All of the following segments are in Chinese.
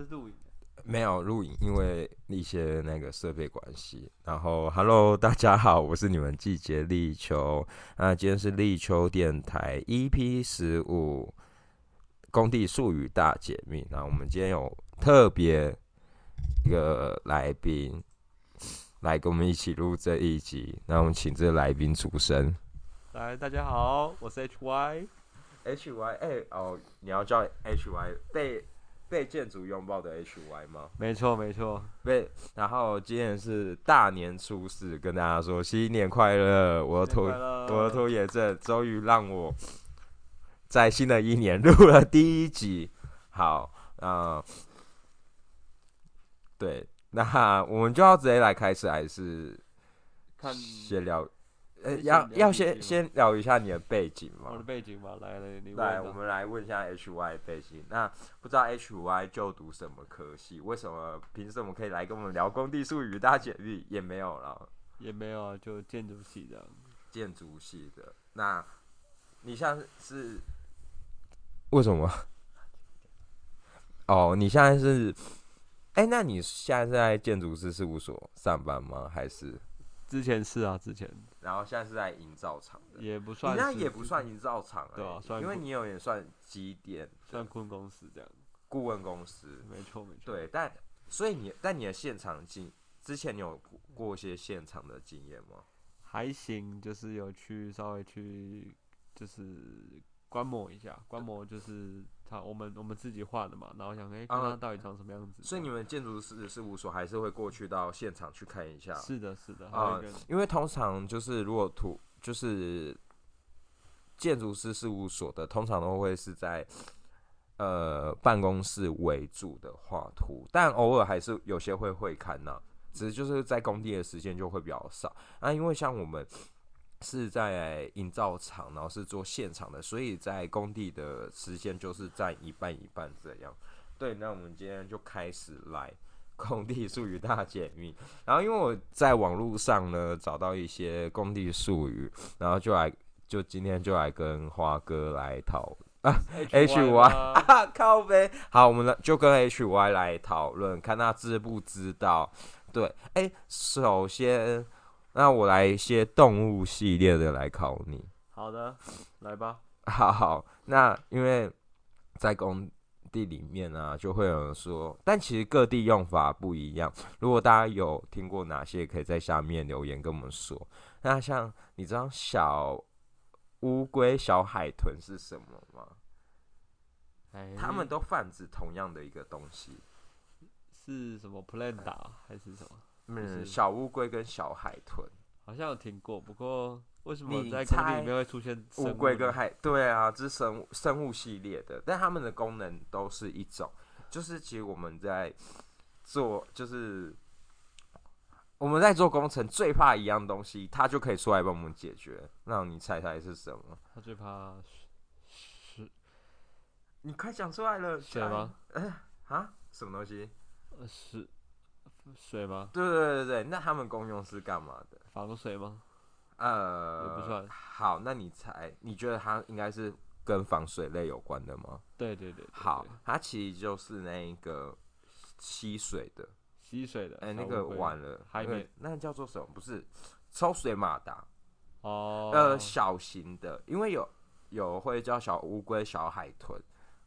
这是录影。没有录影，因为一些那个设备关系。然后，Hello，大家好，我是你们季节立秋。那今天是立秋电台 EP 十五工地术语大解密。那我们今天有特别一个来宾来跟我们一起录这一集。那我们请这个来宾出声。来，大家好，我是 HY。HY，哎、哦，你要叫 HY 被被建筑拥抱的 HY 吗？没错，没错。被，然后今天是大年初四，跟大家说新年快乐！我的拖我的拖延症终于让我在新的一年录了第一集。好，呃，对，那我们就要直接来开始，还是看先聊？呃，要要先先聊一下你的背景我的？背景吗，来来，来，啊我们来问一下 HY 的背景。那不知道 HY 就读什么科系？为什么凭什么可以来跟我们聊工地术语大简历？也没有了。也没有啊，就建筑系的。建筑系的。那你像是为什么？哦，你现在是，哎、那你现在是在建筑师事务所上班吗？还是？之前是啊，之前然后现在是在营造厂的？也不算是，那也不算营造厂、欸，对啊算因为你有也算机电算坤公司这样。顾问公司，没错，没错。对，但所以你但你的现场经之前你有过一些现场的经验吗？还行，就是有去稍微去，就是观摩一下，观摩就是他我们我们自己画的嘛，然后想哎、看啊它到底长什么样子。所以你们建筑师事务所还是会过去到现场去看一下？是的，是的，啊因为通常就是如果图就是建筑师事务所的，通常都会是在呃办公室为主的画图，但偶尔还是有些会会看呐、只是就是在工地的时间就会比较少啊，因为像我们。是在营造厂，然后是做现场的，所以在工地的时间就是占一半一半这样。对，那我们今天就开始来工地术语大解密。然后因为我在网络上呢找到一些工地术语，然后就来就今天就来跟花哥来讨啊 H Y 吗啊 靠呗。好，我们来就跟 H Y 来讨论，看他知不知道。对，哎、首先那我来一些动物系列的来考你。好的，来吧。好好，那因为在工地里面啊，就会有人说，但其实各地用法不一样。如果大家有听过哪些，可以在下面留言跟我们说。那像你知道小乌龟、小海豚是什么吗？哎，它们都泛指同样的一个东西。是什么 plan 打还是什么？小乌龟跟小海豚，好像有听过，不过为什么你在工地里面会出现乌龟跟海，对啊，这是生物生物系列的，但它们的功能都是一种，就是其实我们在做，就是我们在做工程最怕一样东西，它就可以出来帮我们解决。让你猜猜是什么？他最怕是你快讲出来了，水吗？啊？什么东西？呃是水吗？对对对对对，那他们功用是干嘛的？防水吗？呃，也不算好，那你猜，你觉得它应该是跟防水类有关的吗？对对对对好，它其实就是那一个吸水的，吸水的。哎、那个完了，那个海绵那个叫做什么？不是抽水马达，哦，呃，小型的，因为有有会叫小乌龟、小海豚，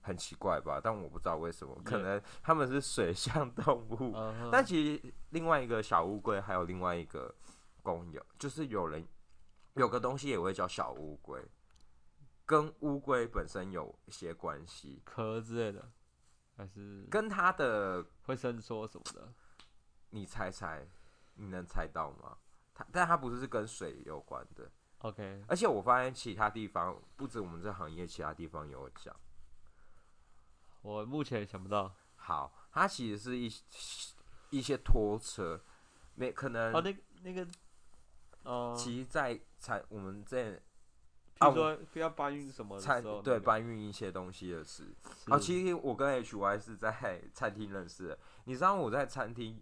很奇怪吧？但我不知道为什么，可能他们是水象动物。但其实另外一个小乌龟还有另外一个功用，就是有人有个东西也会叫小乌龟，跟乌龟本身有一些关系，壳之类的，还是跟它的会伸缩什么的。你猜猜，你能猜到吗？它，但它不是跟水有关的，OK，而且我发现其他地方不止我们这行业，其他地方有讲。我目前想不到。好，它其实是一一些拖车，没可能哦，那那个，哦，其实在产我们在比如说不要搬运什么的餐时候，对搬运一些东西的事。是哦，其实我跟 H Y 是在餐厅认识的。你知道我在餐厅，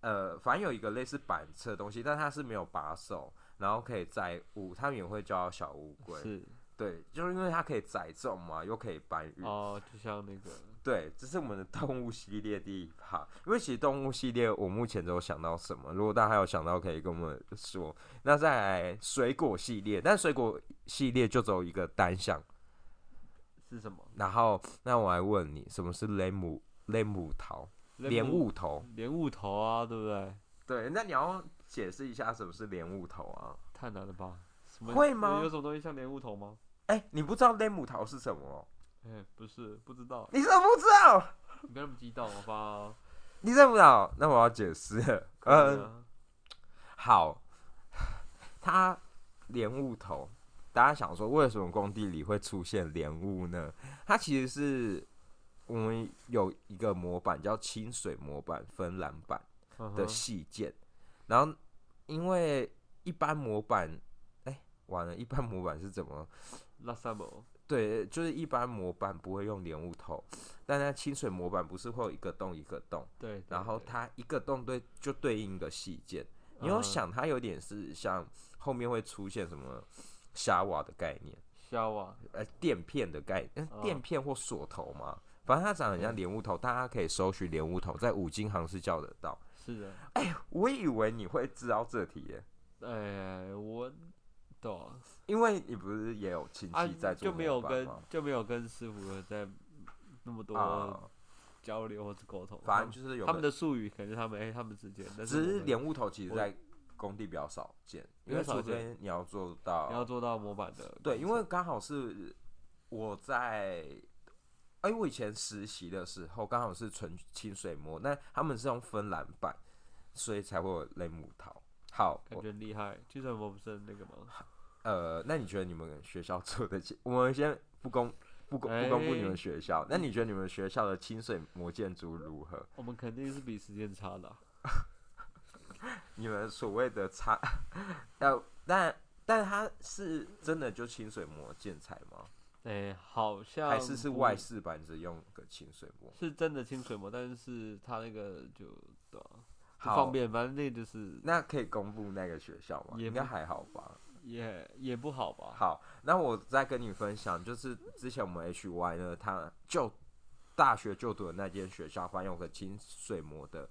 呃，反正有一个类似板车的东西，但它是没有把手，然后可以载物，他们也会叫小乌龟。是对，就是因为它可以载重嘛，又可以搬运。哦，就像那个 对，这是我们的动物系列第一趴。因为其实动物系列我目前只有想到什么，如果大家还有想到，可以跟我们说。那再来水果系列，但水果系列就只有一个单项。是什么？然后，那我来问你，什么是雷姆雷姆桃？莲雾头？莲雾头啊，对不对？对，那你要解释一下什么是莲雾头啊？太难了吧？会吗？有什么东西像莲雾头吗？哎，你不知道莲母桃是什么？哎，不是，不知道。你怎么不知道？你不要那么激动，好吧？你认不到？那我要解释。嗯，好，它莲雾头。大家想说，为什么工地里会出现莲雾呢？它其实是我们有一个模板叫清水模板、芬兰板的细件，然后因为一般模板，哎，完了，一般模板是怎么？拉萨模？对，就是一般模板不会用莲雾头，但它清水模板不是会有一个洞一个洞？对，然后它一个洞对就对应一个细件，你有想它有点是像后面会出现什么？虾瓦的概念，虾瓦，呃，垫片的概念，垫片或锁头嘛，反正它长得很像莲雾头，大家可以搜寻莲雾头，在五金行是叫得到。是的，哎，我以为你会知道这题耶。哎，我懂，因为你不是也有亲戚在做，就没有跟就没有跟师傅在那么多交流或者沟通，反正就是有他们的术语，可能他们哎他们之间，只是莲雾头其实在。工地比较少见，因为除非你要做到，你要做到模板的。对，因为刚好是我在，哎，我以前实习的时候刚好是纯清水模，那他们是用芬兰板，所以才会有类木桃。好，感觉厉害。清水模不是那个吗？呃，那你觉得你们学校做的？我们先不公不公不公布你们学校，那你觉得你们学校的清水模建筑如何？我们肯定是比时间差的。你们所谓的差，呃，但但它是真的就清水膜建材吗？哎，好像还是是外饰板子用个清水膜，是真的清水膜，但是它那个就对，不方便，反正那就是那可以公布那个学校吗？应该还好吧？也也不好吧？好，那我再跟你分享，就是之前我们 H Y 呢，他就大学就读的那间学校，还有个清水模的。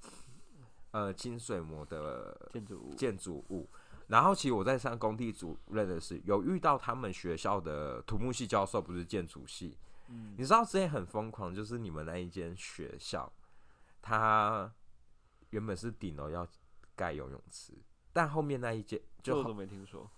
呃，清水模的建筑物，建筑物。然后，其实我在上工地主任的是有遇到他们学校的土木系教授，不是建筑系。嗯，你知道之前很疯狂，就是你们那一间学校，他原本是顶楼要盖游泳池，但后面那一间就都没听说。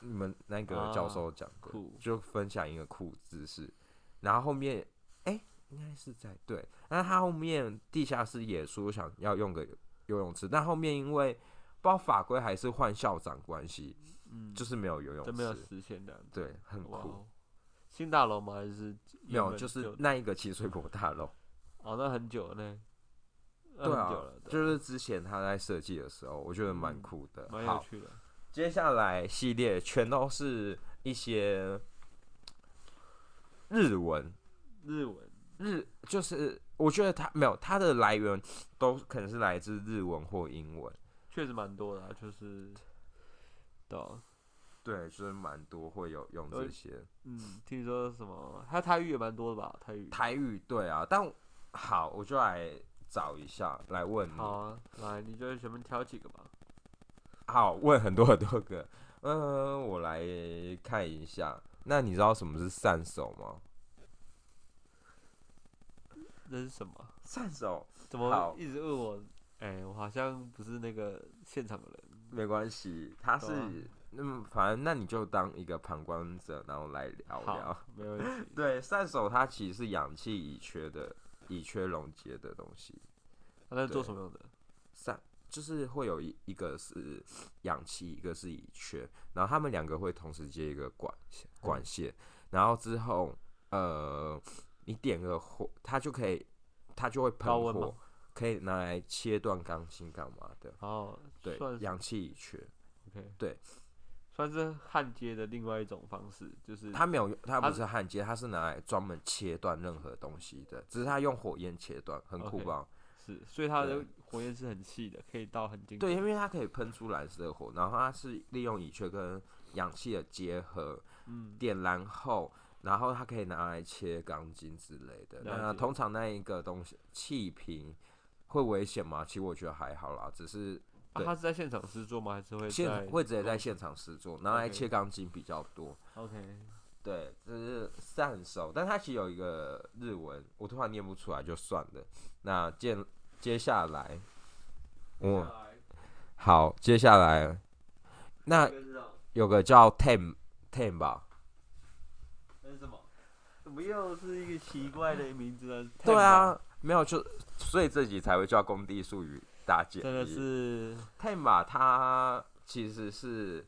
你们那个教授讲过，就分享一个酷知识，然后后面。哎应该是在对，那他后面地下室也说想要用个游泳池，但后面因为不知道法规还是换校长关系，嗯，就是没有游泳池，没有实现的，对，很酷。新大楼吗？还是没有？就是那一个清水博大楼。哦，那很久呢。对啊，就是之前他在设计的时候，我觉得蛮酷的，蛮有趣的。接下来系列全都是一些日文，日文。日就是，我觉得它没有它的来源，都可能是来自日文或英文，确实蛮多的，就是，对，对，就是蛮多会有用这些。嗯，听说什么，它台语也蛮多的吧？台语，台语对啊，但好，我就来找一下来问你。好啊，来，你就随便挑几个吧。好，问很多很多个。嗯，我来看一下。那你知道什么是散手吗？那是什么？散手？怎么一直问我？哎，我好像不是那个现场的人。没关系，他是那么反正那你就当一个旁观者，然后来聊聊。没问题。对，散手他其实是氧气已缺的乙炔溶解的东西。它在做什么用的？散就是会有一一个是氧气，一个是乙炔，然后他们两个会同时接一个管管线，然后之后呃。你点个火，它就可以，它就会喷火，可以拿来切断钢筋干嘛的？哦，对，氧气乙炔，OK，对，算是焊接的另外一种方式，就是它没有，它不是焊接，它是拿来专门切断任何东西的，只是它用火焰切断，很酷吧？是，所以它的火焰是很细的，可以到很精。对，因为它可以喷出蓝色的火，然后它是利用乙炔跟氧气的结合，嗯，点燃后。然后它可以拿来切钢筋之类的。那通常那一个东西气瓶会危险吗？其实我觉得还好啦，只是啊，他是在现场施作吗？还是会现在会直接在现场施作，拿来切钢筋比较多。？OK，对，这是善手，但他其实有一个日文，我突然念不出来，就算了。那接接下来，我好，接下来那有个叫 Tem Tem 吧？那是什么？怎么又是一个奇怪的名字呢？对啊，没有就所以这集才会叫工地术语大解真的是 Tem 吧？它其实是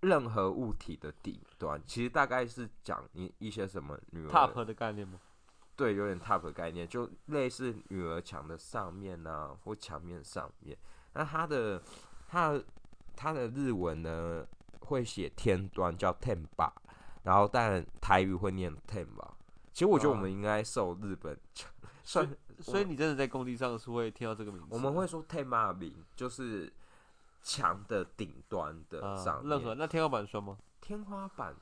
任何物体的顶端，其实大概是讲你一些什么女儿 top 的概念吗？对，有点 top 的概念，就类似女儿墙的上面啊，或墙面上面。那它的它的它的日文呢会写天端叫 temba，然后但台语会念 temba。其实我觉得我哦们应该受日本 算，所以你真的在工地上是会听到这个名字？我们会说名，就是墙的顶端的啊上，面。任何那天花板算吗？天花板，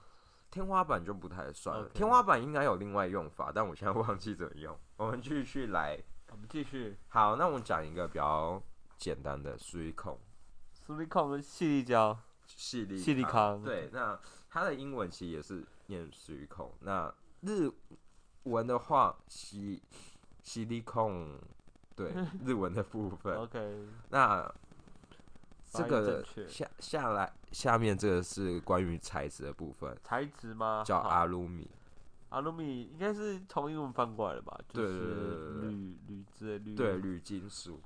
天花板就不太算了。天花板应该有另外用法，但我现在忘记怎么用。我们继续来。我们继续。好，那我们讲一个比较简单的水孔苏力控跟细粒胶，细粒细粒康对，那它的英文其实也是念水孔。那日文的话，细细粒孔，对，日文的部分。OK，那这个下下来下面这个是关于材质的部分，材质吗？叫好阿鲁米。阿鲁米应该是从英文翻过来的吧？就是对铝铝之类铝。对，铝金属。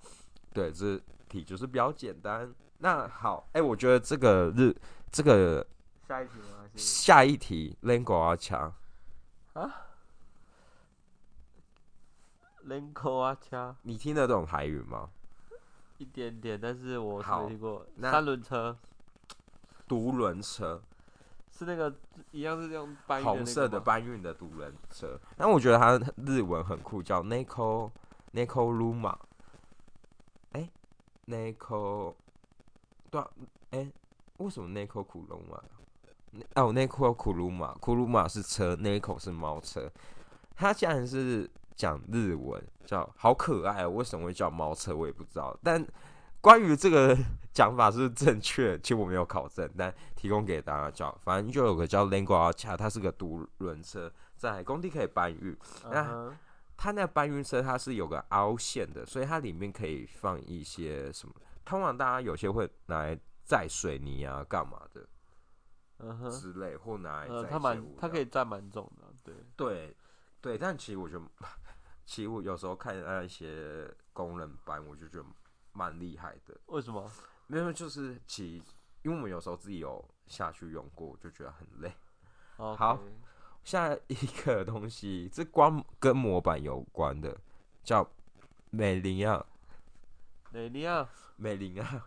对，这题就是比较简单。那好，哎、我觉得这个日这个下一题吗？下一题 l a n g u a 强，人口啊掐你听得懂台语吗？一点点，但是我没听过。那三轮车独轮车，是那个一样是这样搬运的红色的搬运的独轮车。但我觉得它日文很酷，叫 Neko Neko Luma。哎、n e k o 对啊，哎、为什么 Neko 库鲁马？哦，Neko 库鲁马，苦鲁马是车，Niko 是猫车。它竟然是讲日文，叫好可爱哦！为什么会叫猫车，我也不知道。但关于这个 讲法是不是正确，其实我没有考证，但提供给大家叫。反正就有个叫 Lengua 恰，它是个独轮车，在工地可以搬运。那它那搬运车它是有个凹陷的，所以它里面可以放一些什么？通常大家有些会拿来载水泥啊，干嘛的嗯哼，之类，或拿来载呃，它蛮它可以载蛮重的，对。对对，但其实我觉得，其实我有时候看那些工人班，我就觉得蛮厉害的。为什么？没有，就是其因为我们有时候自己有下去用过，我就觉得很累。好好下一个东西，这光跟模板有关的，叫美林亚，美林啊，美林啊，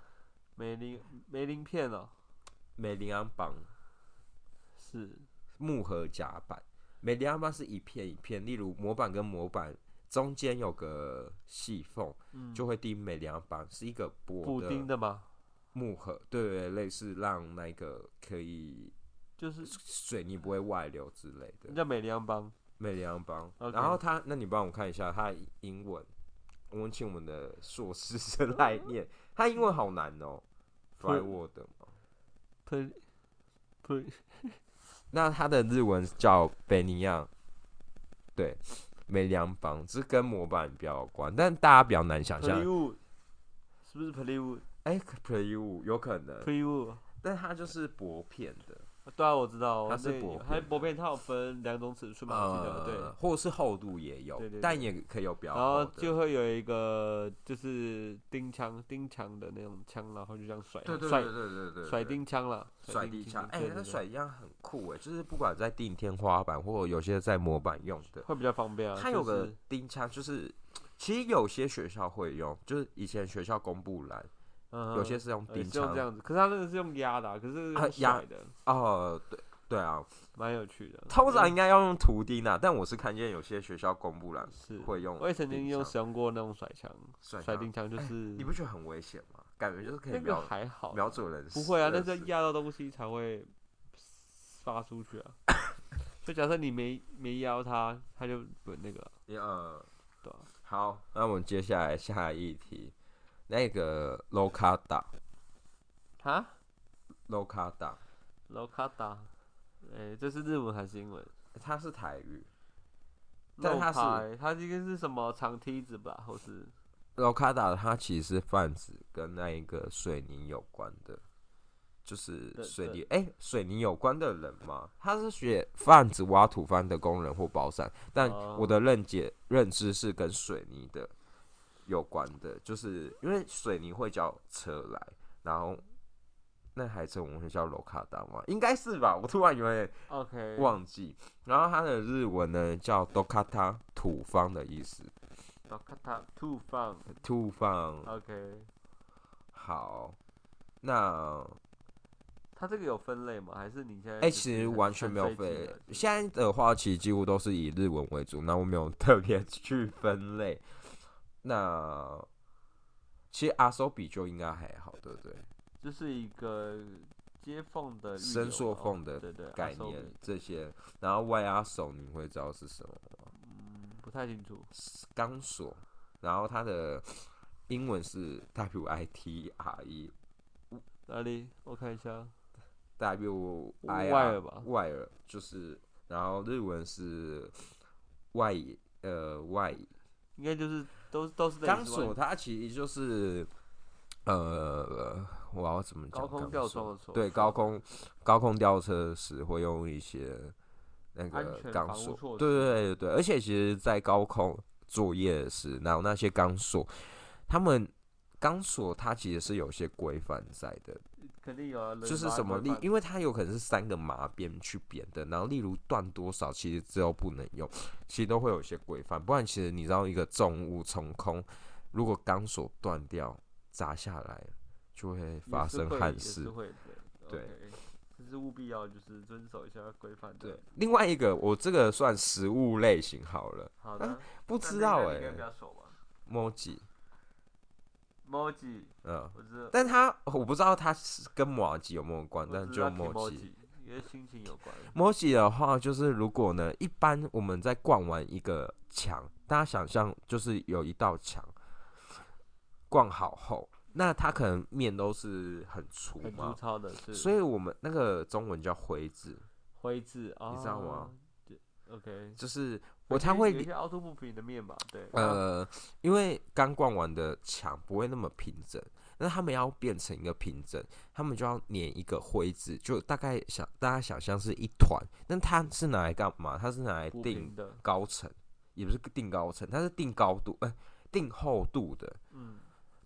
美林美林片哦，美林安绑是木盒夹板。美林安绑是一片一片，例如模板跟模板中间有个细缝，嗯。就会钉美良邦，是一个薄补丁的吗，木盒，对对对，类似让那个可以就是水泥不会外流之类的。叫美良邦，美良邦 OK 然后他，那你帮我看一下他的英文，我们请我们的硕士生来念，他英文好难哦 f l y w o r d 嘛。呸呸，那他的日文叫贝尼亚，对，美良帮，这跟模板比较有关，但大家比较难想象。是不是 Plywood？Plywood，哎 p l y w 有可能，但它就是薄片的，对啊，我知道，它是薄片还薄片，它有分两种尺寸嘛，我记得对。呃，或者是厚度也有，但也可以有比较然后。就会有一个就是钉枪钉枪的那种枪，然后就这样甩甩对对对对对对，甩钉枪了，甩钉枪，哎、那甩地枪很酷哎，就是不管在钉天花板，或有些在模板用的，会比较方便啊。它有个就是钉枪，就是其实有些学校会用，就是以前学校公布栏嗯有些是用呃钉枪是用这样子，可是他那个是用压的啊，可是用啊压哦，对对啊，蛮有趣的。通常应该要用图钉啊，但我是看见有些学校公布栏是会用我也曾经用使用过那种甩枪，甩枪甩钉枪，就是你不觉得很危险吗？感觉就是可以那个瞄还好，瞄准人死，不会啊，那是压到东西才会发出去啊。就假设你没没邀他，他就不那个，呃，对啊好，那我们接下来下一题，那个 Locada 哈，Locada，Locada，哎、这是日文还是英文？它是台语，但它是它应该是什么长梯子吧，或是，Locada 它其实是泛指跟那一个水泥有关的，就是对水泥哎、水泥有关的人嘛，他是学贩子挖土方的工人或包伞，但哦。我的认解认知是跟水泥的有关的，就是因为水泥会叫车来，然后那台车我们会叫 Lokada 吗？应该是吧，我突然有点 OK，忘记。然后它的日文呢叫 Dokata 土方的意思，，dokata 土方土方。，OK，好，那它这个有分类吗？还是你现在哎、就是其实完全没有分类。现在的话，其实几乎都是以日文为主，那我没有特别去分类。那其实阿手比就应该还好，对不对？这是一个接缝的伸缩缝的对对概念这些，然后外压手你会知道是什么吗？嗯，不太清楚。钢索，然后它的英文是 W I T R E 哪里？我看一下。W I 外耳吧外耳就是，然后日文是外呃外应该就是都都是钢索，它其实就是呃，我要怎么讲？高空吊装的对，高空高空吊车时会用一些那个钢索对对对对，而且其实，在高空作业时，然后那些钢索，他们钢索它其实是有些规范在的，就是什么例，因为它有可能是三个麻边去扁的，然后例如断多少，其实之后不能用，其实都会有一些规范，不然其实你知道一个重物从空，如果钢索断掉砸下来，就会发生憾事是。会的。对这是务必要就是遵守一下规范。对，另外一个我这个算食物类型好了，好的。不知道哎、那你应该比较熟吧 emoji，？Moji，嗯，我知道，但他我不知道他是跟马吉有没有关，但就我知道 emoji。Kimoji，因为心情有关。emoji 的话，就是如果呢，一般我们在逛完一个墙，大家想象就是有一道墙，逛好后，那它可能面都是很粗很粗，糙的是，所以我们那个中文叫灰字，灰字啊，你知道吗？OK，就是我才会有一些凹凸不平的面吧？对，呃，因为刚逛完的墙不会那么平整，那他们要变成一个平整，他们就要粘一个灰字，就大概想大家想象是一团，那它是拿来干嘛？它是拿来定的，高层，也不是定高层，它是定高度，哎、定厚度的。嗯，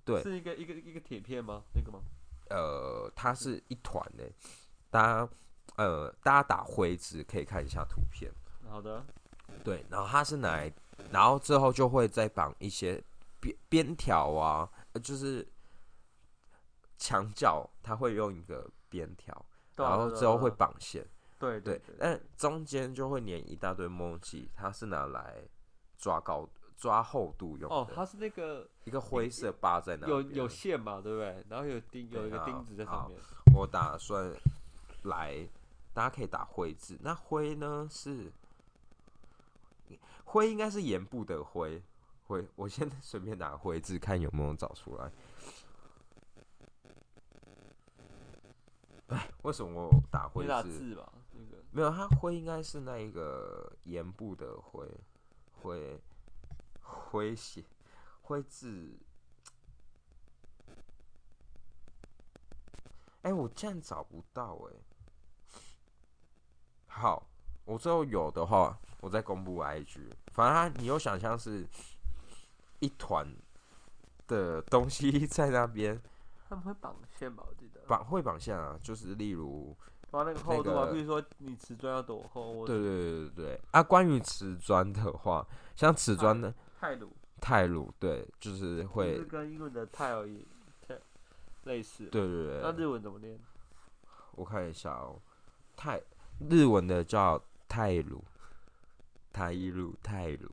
对是一个一个一个铁片吗？那个吗？呃，它是一团的，大家呃，大家打灰字可以看一下图片。好的，对，然后它是拿来，然后之后就会再绑一些边边条啊，呃就是墙角它会用一个边条，对啊然后之后会，绑线，对对对，但中间就会粘一大堆 emoji，它是拿来抓高抓厚度用的，哦，它是那个一个灰色疤在那边有有线嘛，对不对？然后有钉，有一个钉子在上面。我打算来，大家可以打灰字。那灰呢是灰，应该是盐部的灰。灰，我先 随便打灰字，看有没有找出来。哎，为什么我打灰字？那个没有，它灰应该是那一个盐部的灰，灰灰写灰字。哎、我竟然找不到哎、好，我最后有的话，我再公布 IG。反正它你有想象是一团的东西 在那边他们会绑线吧？我记得。绑会绑线啊，就是例如绑那个厚度啊，个比如说你瓷砖要多厚，对对对对对啊，关于瓷砖的话，像瓷砖的泰鲁，泰鲁，对，就是会是，跟英文的泰尔一类似。对对对，那日文怎么念？我看一下哦，泰日文的叫泰鲁，泰鲁泰鲁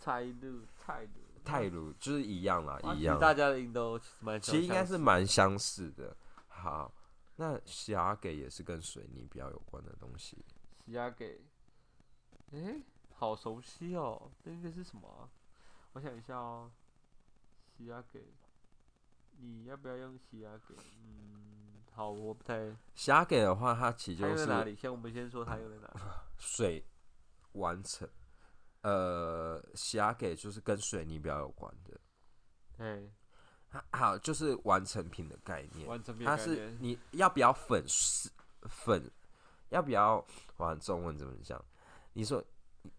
泰鲁，泰鲁，泰鲁，就是一样啦，一样，大家的音都其实蛮其实应该是蛮相似的。好，那霞给也是跟水泥比较有关的东西，喜亚给。诶，好熟悉哦，那个是什么啊？我想一下哦，西亚给，你要不要用西亚给？嗯，好，我不太。虾给的话，它其实就是用在哪里？先我们先说它用在哪里。水完成，呃，虾给就是跟水泥比较有关的，哎，它好就是完成品的概念。完成品它是概念你要不要粉是粉，要不要玩中文怎么讲？你说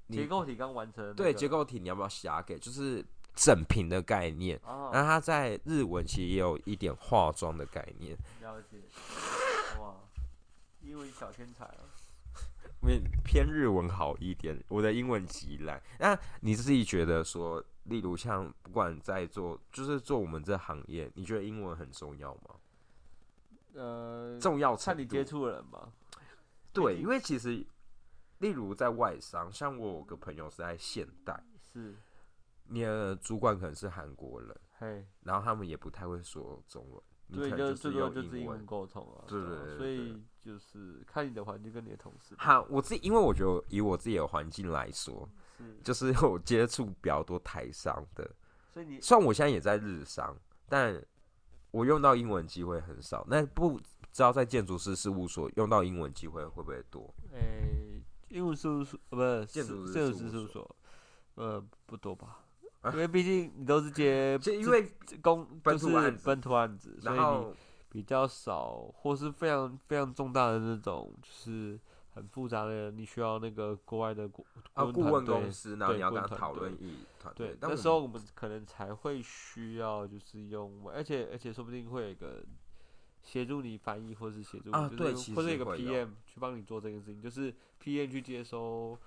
你结构体刚完成的那对结构体，你要不要霞给？就是整瓶的概念。哦，那它在日文其实也有一点化妆的概念，了解。哇，英文小天才啊！偏偏日文好一点，我的英文极烂。那你自己觉得说，例如像不管在做，就是做我们这行业，你觉得英文很重要吗？呃，重要看你接触的人吧。对，因为其实例如在外商，像我有个朋友是在现代，是，你的主管可能是韩国人，嘿，然后他们也不太会说中文，你对，可能就最多用就是英文。沟通啊。对啊对对对所以就是看你的环境跟你的同事。好，我自己因为我觉得以我自己的环境来说，是，就是 我接触比较多台商的，所以你虽然我现在也在日商，但我用到英文机会很少。那不知道在建筑师事务所用到英文机会会不会多？诶，英文事务所呃不是建筑建筑师事务所，呃不多吧？因为毕竟你都是接 就因为公就是本土案子所以你比较少，或是非常非常重大的那种，就是很复杂的，你需要那个国外的顾啊顾问公司，然后对你要跟他讨论一团队。对，，那时候我们可能才会需要就是用，而且而且说不定会有一个协助你翻译，或是协助啊对或者一个 PM 去帮你做这件事情，就是 PM 去接收，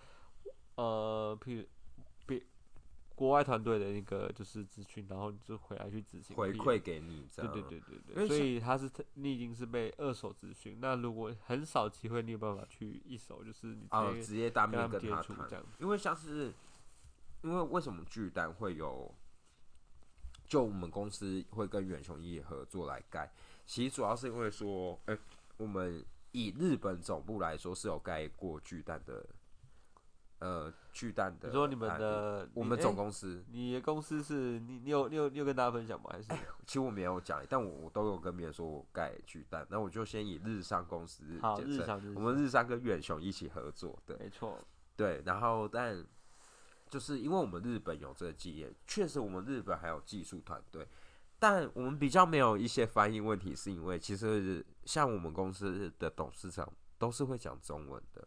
呃，譬如别国外团队的那个就是资讯，然后你就回来去执行回馈给你这样。对对对对对，所以他是你已经是被二手资讯，那如果很少机会，你有办法去一手，就是你啊，直接当面跟他谈这样子。因为像是，因为为什么巨蛋会有，就我们公司会跟远雄业合作来盖，其实主要是因为说，哎、我们以日本总部来说是有盖过巨蛋的，呃，巨蛋的说你们的我们总公司，你的公司是你你有你有你有跟大家分享吗？还是其实我没有讲，但我我都有跟别人说我盖巨蛋，那我就先以日商公司好日商我们日商跟远雄一起合作的。没错，对，然后但就是因为我们日本有这个经验，确实我们日本还有技术团队，但我们比较没有一些翻译问题，是因为其实像我们公司的董事长都是会讲中文的，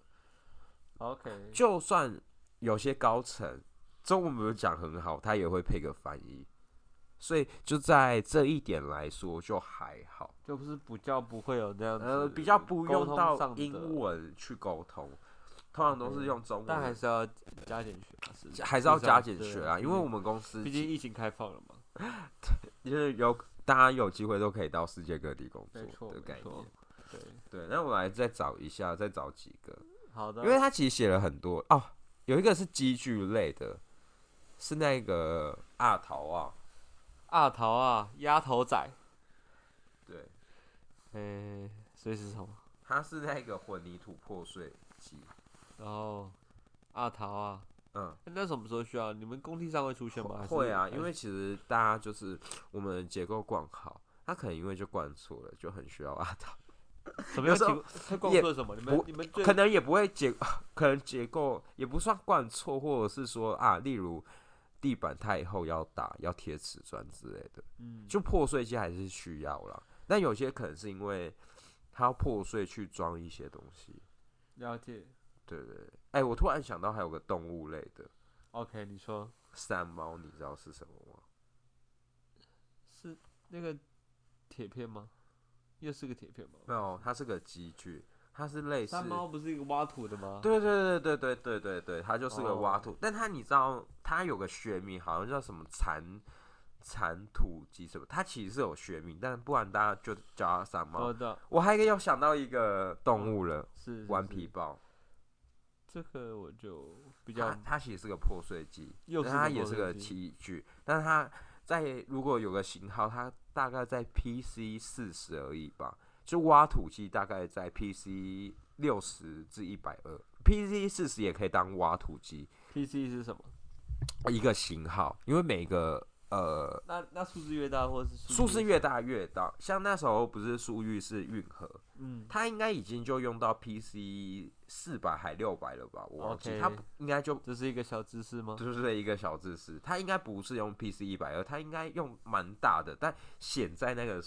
OK，就算有些高层中文没有讲很好，他也会配个翻译，所以就在这一点来说就还好，就不是比较不会有这样子，呃，比较不用到上英，文去沟通，通常都是用中文，但还是要加减学还是要加减学啊，因为我们公司毕竟疫情开放了嘛，就是有大家有机会都可以到世界各地工作的概念。，对，对，那我来再找一下，再找几个，好的，因为他其实写了很多哦，有一个是机具类的，是那个阿桃啊，阿桃啊，丫头仔，对，诶，所以是什么？他是那个混凝土破碎机，然后阿桃啊，嗯，那什么时候需要？你们工地上会出现吗？会啊，因为其实大家就是我们结构灌好，他可能因为就灌错了，就很需要阿桃，什么也说什么？你们不你们可能也不会结，可能结构也不算灌错，或者是说啊，例如地板太厚要打要贴瓷砖之类的，嗯，就破碎机还是需要啦。但有些可能是因为它要破碎去装一些东西，了解。对对对。哎、我突然想到还有个动物类的 OK，你说山猫，你知道是什么吗？是那个铁片吗？又是个铁片吗？没有，它是个机具，它是类似山猫不是一个挖土的吗？对对对对对对对对，它就是个挖哦土，但它你知道它有个学名，好像叫什么蚕蚕土机什么，它其实是有学名，但不然大家就叫它山猫。我知道，我还有想到一个动物了，是是顽皮豹，这个我就比较它它其实是个破碎机，但又是它也是个机器具，但是它在如果有个型号，它大概在 PC 四十而已吧，就挖土机大概在 PC 六十至一百二，PC 四十也可以当挖土机 PC 是什么？一个型号，因为每个呃那那数字越大，或者是数字越大越大，像那时候不是数域是运河，嗯，它应该已经就用到 PC 四百还六百了吧？我忘记它应该就这是一个小知识吗？就是一个小知识，它应该不是用 PC 一百二，它应该用蛮大的，但显在那个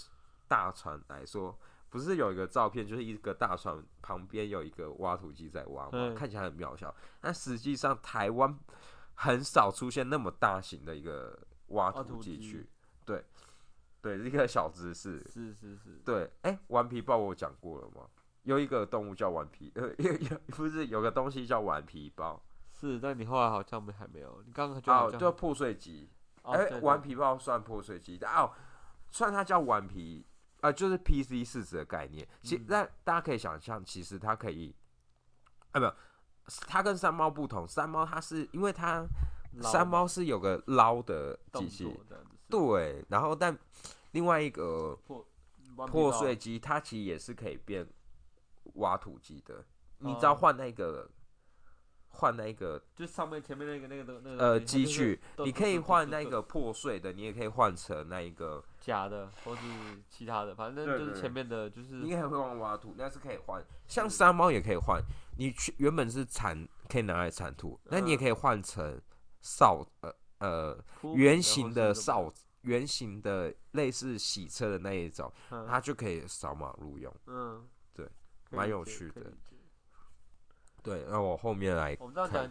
大船来说，不是有一个照片，就是一个大船旁边有一个挖土机在挖嘛，嗯看起来很渺小，但实际上台湾很少出现那么大型的一个挖土机。机去，对，对，一个小知识，是是是，对，哎、顽皮豹我讲过了吗？有一个动物叫顽皮，呃，有有不是有个东西叫顽皮豹，是，但你后来好像没还没有，你刚刚就哦，就破碎机，哦。哎、顽皮豹算破碎机的哦，算它叫顽皮，呃，就是 PC 四十的概念。其嗯。那、大家可以想象，其实它可以，啊，没有，它跟山猫不同，山猫它是因为它捞山猫是有个捞的机器，对，然后但另外一个破碎机，它其实也是可以变挖土机的，你只要哦换那个。换那个就上面前面那个那个东那个呃机具，你可以换那个破碎的，你也可以换成那一个假的或是其他的，反正就是前面的就是你也会换挖土，那是可以换，像山猫也可以换。你去原本是铲，可以拿来铲土，那你也嗯可以换成扫呃呃圆形的扫，圆形的类似洗车的那一种，嗯它就可以扫马路用。嗯，对蛮有趣的对，那我后面来，看？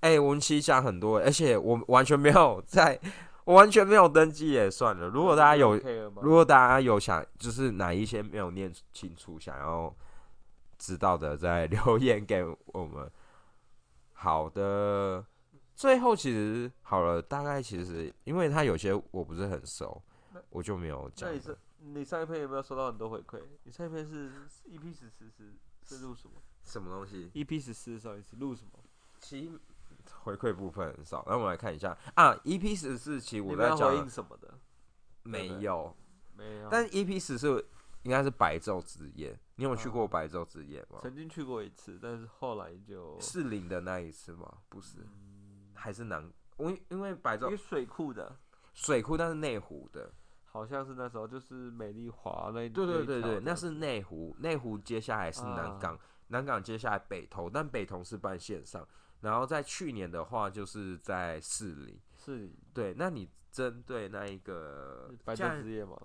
哎、我们其实讲很多，而且我完全没有在，我完全没有登记也算了。如果大家有如果大家有想，就是哪一些没有念清楚，想要知道的，再 留言给我们。好的，最后其实好了，大概其实因为他有些我不是很熟，我就没有讲那。你是你上一篇有没有收到很多回馈？你上一篇是 EP 十四是是录什么什么东西？？EP 十四上一次录什么？其实回馈部分很少，那我们来看一下啊，EP 十四，其实我在回应讲什么的？没有，没有，但 EP 十四应该是白昼之夜，你有去过哦白昼之夜吗？曾经去过一次，但是后来就是零的那一次吗？不是，嗯，还是南，因为因为白昼水库的，水库，但是内湖的。好像是那时候就是美丽华那对对对对，那那是内湖，内湖接下来是南啊港，南港接下来北投，但北投是办线上。然后在去年的话，就是在士林。是对，那你针对那一个白昼之夜吗？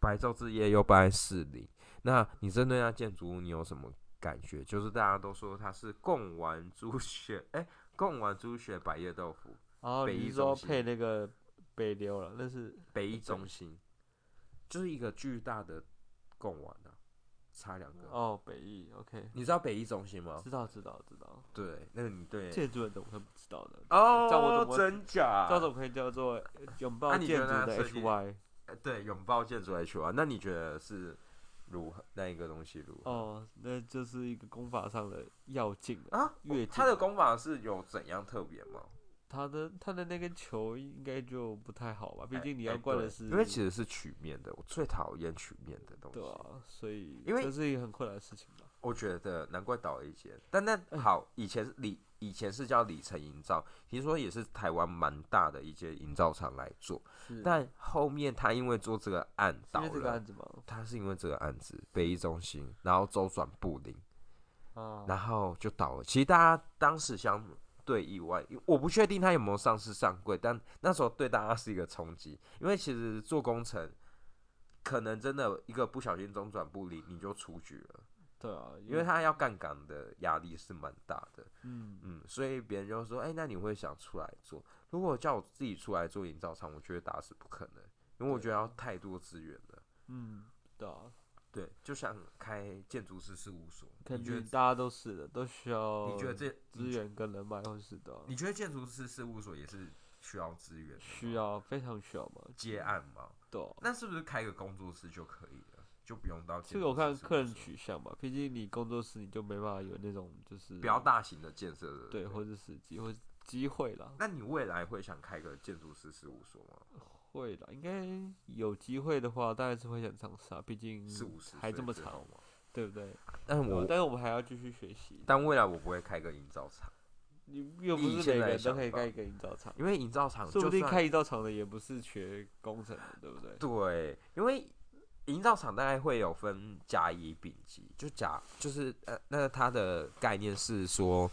白昼之夜又办在士林，那你针对那建筑物，你有什么感觉？就是大家都说它是贡丸猪血，哎、贡丸猪血百叶豆腐，哦北一中心。配那个北流了，那是北一中心，就是一个巨大的贡丸啊，差两个。哦北一，OK，你知道北一中心吗？知道知道知道，对，那个你对。建筑人怎么会不知道的？哦叫我怎么真假？这种可以叫做拥抱建筑的 HY 呃对拥抱建筑 HY，那你觉得是如何？那一个东西如何？哦，那就是一个功法上的要进啊。啊越，它的功法是有怎样特别吗？他的他的那根球应该就不太好吧，毕哎竟你要灌的是，因为其实是曲面的，我最讨厌曲面的东西。对啊，所以因为这是一个很困难的事情吧。我觉得难怪倒了一间，但那哎好，以前是里以前是叫里程营造，听说也是台湾蛮大的一间营造厂来做，但后面他因为做这个案倒了？他是因为这个案子北一中心，然后周转不灵，啊，然后就倒了。其实大家当时相对意外，我不确定他有没有上市上柜，但那时候对大家是一个冲击，因为其实做工程可能真的一个不小心中转不灵，你就出局了。对啊，因为他要杠杆的压力是蛮大的，嗯，嗯，所以别人就说，哎、那你会想出来做？如果叫我自己出来做营造厂，我觉得打死不可能，因为我觉得要太多资源了。嗯，对啊，对，就像开建筑师事务所，肯你觉得大家都是的，都需要你觉得这资源跟人脉，或是的啊，你觉得建筑师事务所也是需要资源需要非常需要嘛，接案吗？对啊。那是不是开个工作室就可以了，就不用到这个我看客人取取向吧，毕竟你工作室你就没办法有那种就是比较大型的建设的，对，或者是机会机会啦，那你未来会想开个建筑师事务所吗？会啦，应该有机会的话，当然是会想尝试啊，毕竟四五十还这么长岁最好，吗？对不对？但我但是我们还要继续学习。但未来我不会开个营造厂，你又不是每个人都可以盖一个营造厂，因为营造厂说不定开营造厂的也不是学工程的，对不对？对，因为营造厂大概会有分甲乙丙级，就甲就是呃，那它的概念是说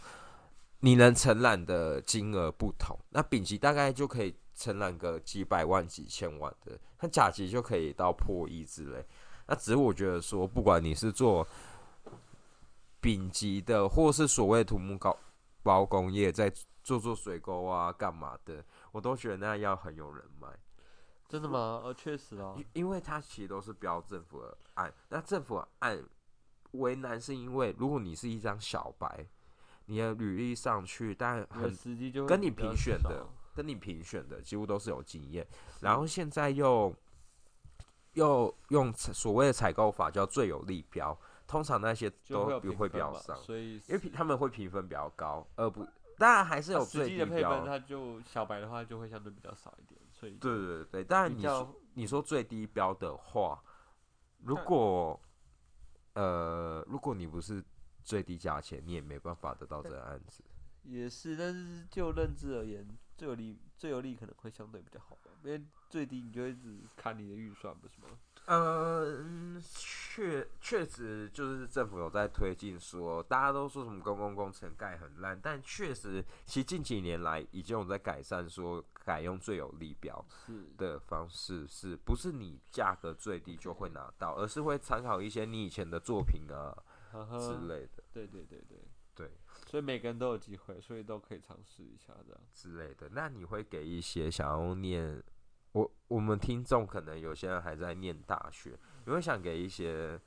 你能承揽的金额不同，那丙级大概就可以承揽个几百万、几千万的，那甲级就可以到破亿之类。那只是我觉得说，不管你是做丙级的，或是所谓土木高包工业，在做做水沟啊、干嘛的，我都觉得那要很有人脉。真的吗？呃，确实哦，因因为它其实都是标政府的案，那政府的案为难是因为如果你是一张小白，你的履历上去，但很时机就跟你评选的跟你评选的几乎都是有经验，然后现在又又用所谓的采购法叫最有利标，通常那些都比会比较上，所以因为他们会评分比较高，而不当然还是有实最低际的配分，标，它就小白的话就会相对比较少一点，所以对对对对，当然你说你说最低标的话，如果呃，如果你不是最低价钱，你也没办法得到这个案子。也是，但是就认知而言，最有利最有利可能会相对比较好吧，因为最低你就会一直看你的预算，不是吗？嗯，确确实就是政府有在推进说，大家都说什么公共工程盖很烂，但确实，其实近几年来已经有在改善，说改用最有利标的方式，是不是你价格最低就会拿到，而是会参考一些你以前的作品啊之类的，对对对对，对。所以每个人都有机会，所以都可以尝试一下这样。之类的。那你会给一些想要念我我们听众可能有些人还在念大学，你会想给一些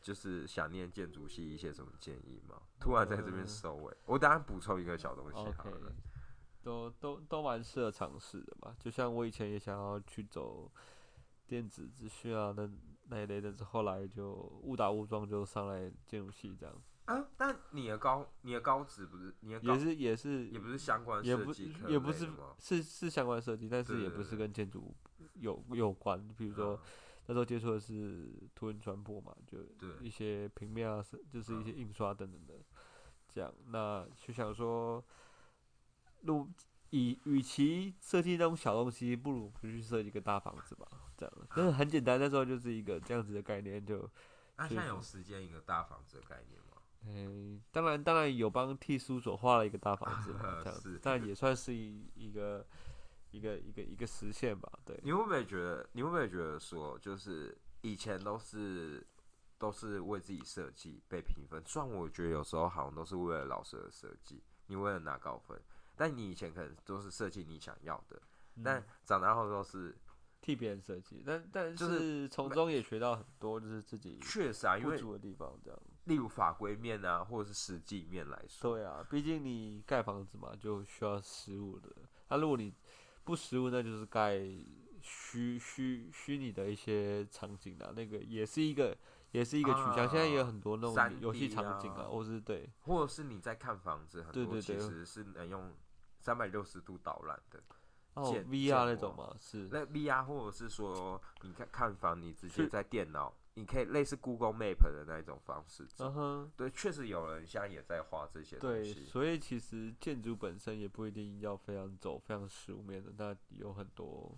就是想念建筑系一些什么建议吗？突然在这边嗯收尾，我当然补充一个小东西好了。都都都蛮适合尝试的吧。就像我以前也想要去走电子资讯啊那那一类的，后来就误打误撞就上来建筑系这样，啊，但你的高你的高职不是你的高也是也是也不是相关设计也不是吗？是是相关设计，但是也不是跟建筑有有关。比如说嗯那时候接触的是图文传播嘛，就对一些平面啊，是就是一些嗯印刷等等的，这样。那就想说，如以与其设计那种小东西，不如不去设计一个大房子吧，这样。但是很简单，那时候就是一个这样子的概念，就，那、是现在有实践一个大房子的概念吗？嗯、当然当然有帮替书所画了一个大房子嘛，这样子，但也算是一一个一个一个一个实现吧，对。你会不会觉得？你会不会觉得说，就是以前都是都是为自己设计被评分，虽然我觉得有时候好像都是为了老师而设计，你为了拿高分，但你以前可能都是设计你想要的，但嗯长大后都是替别人设计，但但就是是从中也学到很多，就是自己确实啊，因为不足的地方，这样。例如法规面啊，或者是实际面来说，对啊，毕竟你盖房子嘛，就需要实物的。那、如果你不实物，那就是盖虚虚虚拟的一些场景啊，那个也是一个也是一个取向。现在也有很多那种游戏场景啊啊，或是对或者是你在看房子，很多其实是能用三百六十度导览的。哦 VR 那种吗，是那 VR 或者是说你看看房，你直接在电脑，你可以类似 Google Map 的那一种方式。嗯哼，对，确实有人现在也在画这些东对，西。所以其实建筑本身也不一定要非常走非常实物面的，那有很多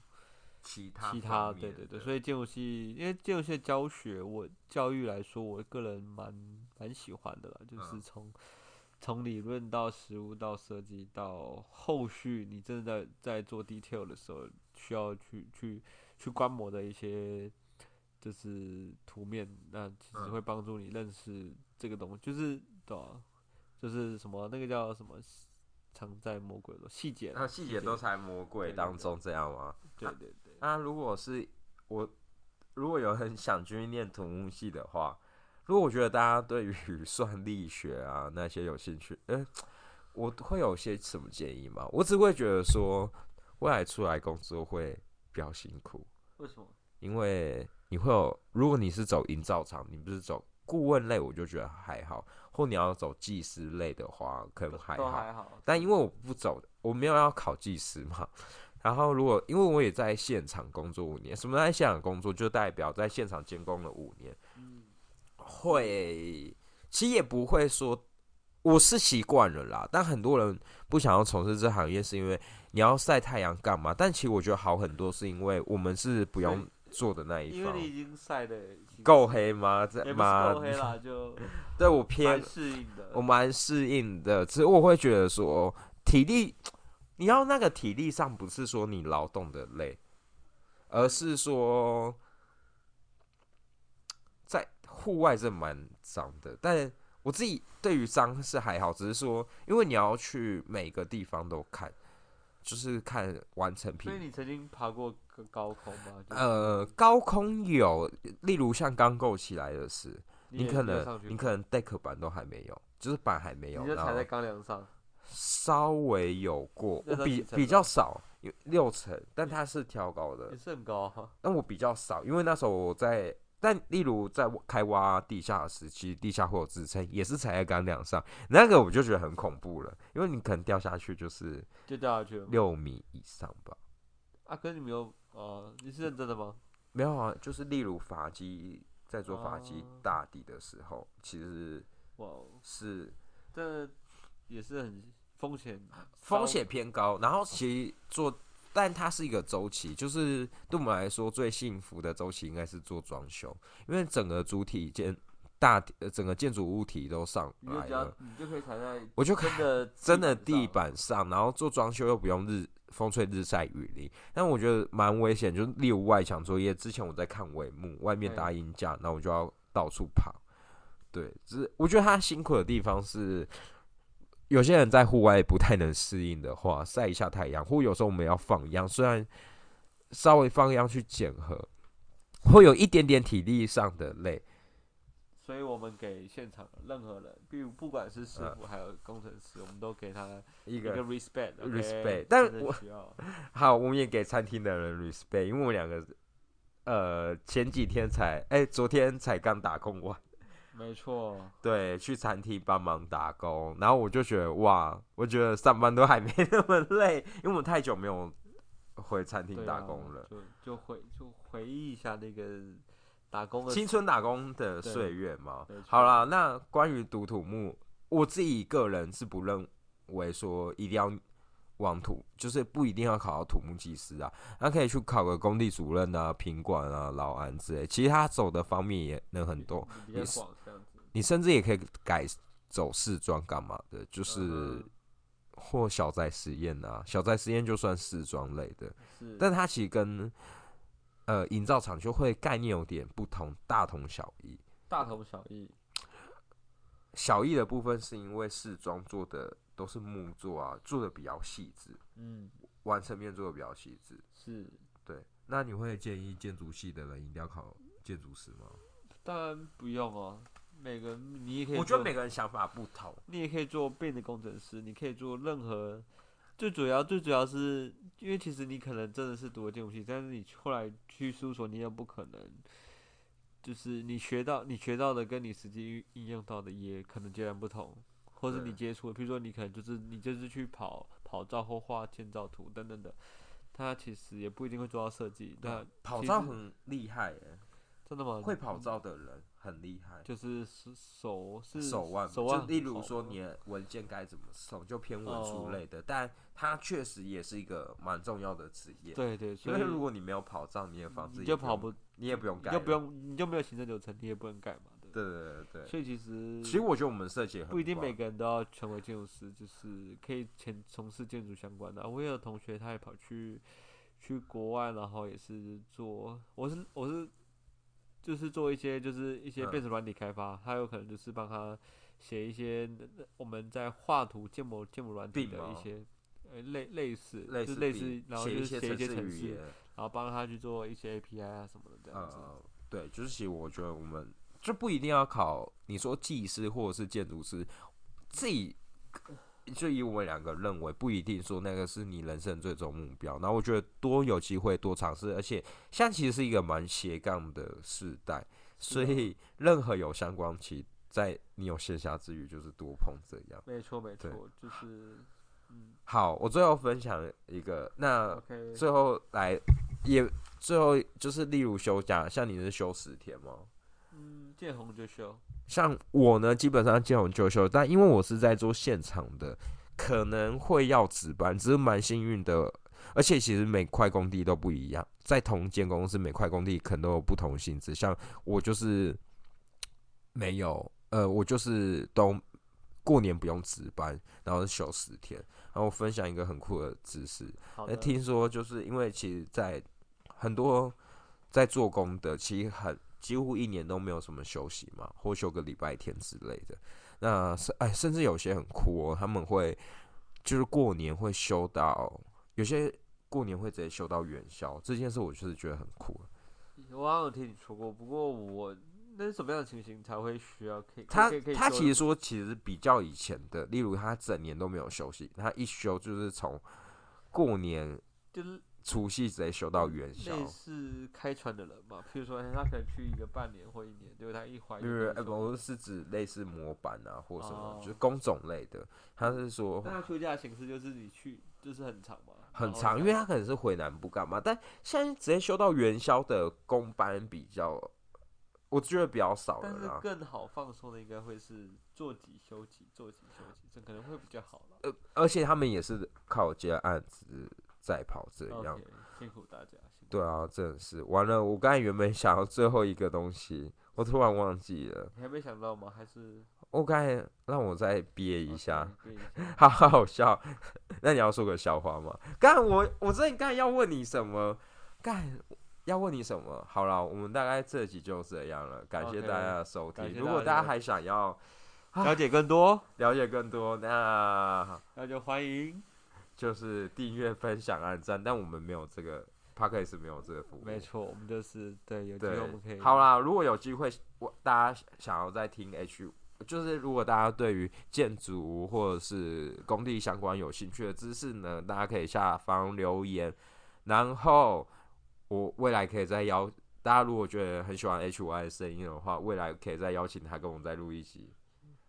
其他其他，对对对，所以建筑系，因为建筑系的教学，我教育来说，我个人蛮蛮喜欢的啦，就是嗯从从理论到实物到设计到后续，你真的在在做 detail 的时候，需要去去去观摩的一些就是图面，那其实嗯会帮助你认识这个东西，就是对啊，就是什么那个叫什么藏在魔鬼的细节，那细节都在魔鬼当中，这样吗？对对对。那如果是我，如果有很想去念土木系的话，如果我觉得大家对于 算力学啊那些有兴趣，呃，我会有些什么建议吗？我只会觉得说，未来出来工作会比较辛苦，为什么？因为你会有，如果你是走营造厂，你不是走顾问类，我就觉得还好；或你要走技师类的话，可能还好。都还好，但因为我不走，我没有要考技师嘛。然后如果因为我也在现场工作五年，什么在现场工作，就代表在现场监工了五年。嗯，会，其实也不会说，我是习惯了啦。但很多人不想要从事这行业，是因为你要晒太阳干嘛？但其实我觉得好很多，是因为我们是不用做的那一方因为你。已经晒的够黑吗？这也不是吗够？黑啦，就对我偏蛮适应的。我蛮适应的，只是我会觉得说体力，你要那个体力上不是说你劳动的累，而是说在户外是蛮脏的。但我自己对于脏是还好，只是说因为你要去每个地方都看，就是看完成品所以。你曾经爬过个高空吗？就是呃，高空有，例如像刚构起来的是，你可能你可能 deck 板都还没有，就是板还没有，你就踩在钢梁上，稍微有过，我比比较少，有六层，但它是挑高的也，是很高啊。但我比较少，因为那时候我在，但例如在开挖地下时期，地下会有支撑，也是踩在钢梁上，那个我就觉得很恐怖了，因为你可能掉下去就是就掉下去了。六米以上吧。啊，可是你没有哦，你是认真的吗？没有啊，就是例如发机在做发机哦大底的时候，其实哇哦，是这也是很风险，风险偏高，然后其实做，但它是一个周期，就是对我们来说最幸福的周期应该是做装修，因为整个主体建大体呃整个建筑物体都上来了，你就可以踩在我就真的真的地板板上，然后做装修又不用日风吹日晒雨淋，但我觉得蛮危险，就是例如外墙作业，之前我在看帷幕，外面搭音架，那我就要到处跑，对，只是我觉得他辛苦的地方是。有些人在户外不太能适应的话，晒一下太阳，或有时候我们要放秧，虽然稍微放秧去检核，会有一点点体力上的累，所以我们给现场任何人，比如不管是师傅还有工程师，我们都给他一个一个 respect，respect，但我 好，我们也给餐厅的人 respect，因为我们两个呃前几天才哎、昨天才刚打工完，没错，对，去餐厅帮忙打工，然后我就觉得哇，我觉得上班都还没 那么累，因为我们太久没有回餐厅打工了。就就回就回忆一下那个打工的青春打工的岁月嘛。好啦，那关于读土木，我自己个人是不认为说一定要往土，就是不一定要考到土木技师啊，那可以去考个工地主任啊、品管啊、老安之类。其实他走的方面也能很多，也是你甚至也可以改走试装干嘛的，就是嗯或小宅实验啊，小宅实验就算视装类的，是，但它其实跟呃营造厂就会概念有点不同，大同小异。大同小异，小异的部分是因为试装做的都是木做啊，做的比较细致，嗯，完成面做的比较细致。是，对，那你会建议建筑系的人一定要考建筑师吗？当然不用哦，每个人你也可以，我觉得每个人想法不同。你也可以做变的工程师，你可以做任何，最主要最主要是因为其实你可能真的是读了建筑系，但是你后来去事务所，你也不可能，就是你学到你学到的跟你实际应用到的也可能截然不同，或是你接触的，比如说你可能就是你就是去跑跑照或画建造图等等的，他其实也不一定会做到设计，那跑照很厉害耶，真的吗？会跑照的人很厉害。就是是手是手腕，手腕就例如说你的文件该怎么送，就偏文书哦类的，但它确实也是一个蛮重要的职业。对对，因所以如果你没有跑照，你的房子你也就跑不，你也不用盖了，你就不用，你就没有行政流程，你也不能改嘛，对对。对对对。所以其实其实我觉得我们设计不一定每个人都要成为建筑师，就是可以前从事建筑相关的啊。我也有同学他也跑去去国外，然后也是做，我是我是就是做一些就是一些嗯变成软体开发，他有可能就是帮他写一些我们在画图建模建模软体的一些。呃，类类似，类似就是类似，然后就是写一一些程式些程式，语言，然后帮他去做一些 API 啊什么的这样子。呃，对，就是其实我觉得我们就不一定要考，你说技师或者是建筑师，自己就以我们两个认为，不一定说那个是你人生最终目标。然后我觉得多有机会多尝试，而且现在其实是一个蛮斜杠的时代，所以任何有相关，其在你有闲暇之余，就是多碰这样。没错没错，就是嗯好，我最后分享一个，那最后来也最后就是例如休假，像你是休十天吗？嗯，见红就修。像我呢，基本上见红就修，但因为我是在做现场的，可能会要值班，只是蛮幸运的。而且其实每块工地都不一样，在同间公司，每块工地可能都有不同性质。像我就是没有，呃，我就是都过年不用值班，然后休十天。然后分享一个很酷的知识，那听说就是因为其实，在很多在做工的，其实很几乎一年都没有什么休息嘛，或休个礼拜天之类的。那是哎，甚至有些很酷哦，他们会就是过年会休到，有些过年会直接休到元宵。这件事我就是觉得很酷。我好像有听你说过，不过我。那是什么样的情形才会需要？可以他他其实说，其实比较以前的，例如他整年都没有休息，他一休就是从过年就是除夕直接休到元宵。类似开船的人嘛，譬如说他可能去一个半年或一年，对他一怀孕。呃，不是指类似模板啊或什么，就是工种类的。他是说，那休假形式就是你去就是很长嘛，很长，因为他可能是回南部干嘛，但现在直接休到元宵的工班比较。我觉得比较少了，但是更好放松的应该会是做几休几，做几休几，这可能会比较好了。呃，而且他们也是靠接案子在跑这样，辛苦大家。对啊，真的是完了。我刚才原本想要最后一个东西，我突然忘记了。你还没想到吗？还是我刚才让我再憋一下，好好笑。那你要说个笑话吗？刚我我这刚才要问你什么？刚。要问你什么？好了，我们大概这集就这样了。感谢大家的收听。如果大家还想要了解更多，了解更多，那那就欢迎，就是订阅、分享、按赞。但我们没有这个 p a c k a g e 没有这个服务。没错，我们就是对有机会我们可以。好啦，如果有机会，我大家想要再听 H，就是如果大家对于建筑或者是工地相关有兴趣的知识呢，大家可以下方留言，然后。我未来可以再邀大家，如果觉得很喜欢 H Y 的声音的话，未来可以再邀请他跟我们再录一集，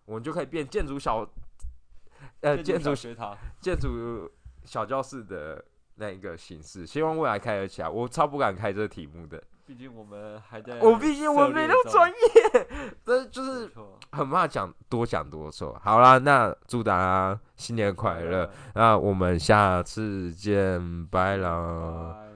我们就可以变建筑小，呃，建筑学堂、建筑小教室的那一个形式。希望未来开得起来，我超不敢开这个题目的，毕竟我们还在，我毕竟我没那么专业，这就是很怕讲多讲多错。好啦，那祝大家新年快乐，那我们下次见，拜了。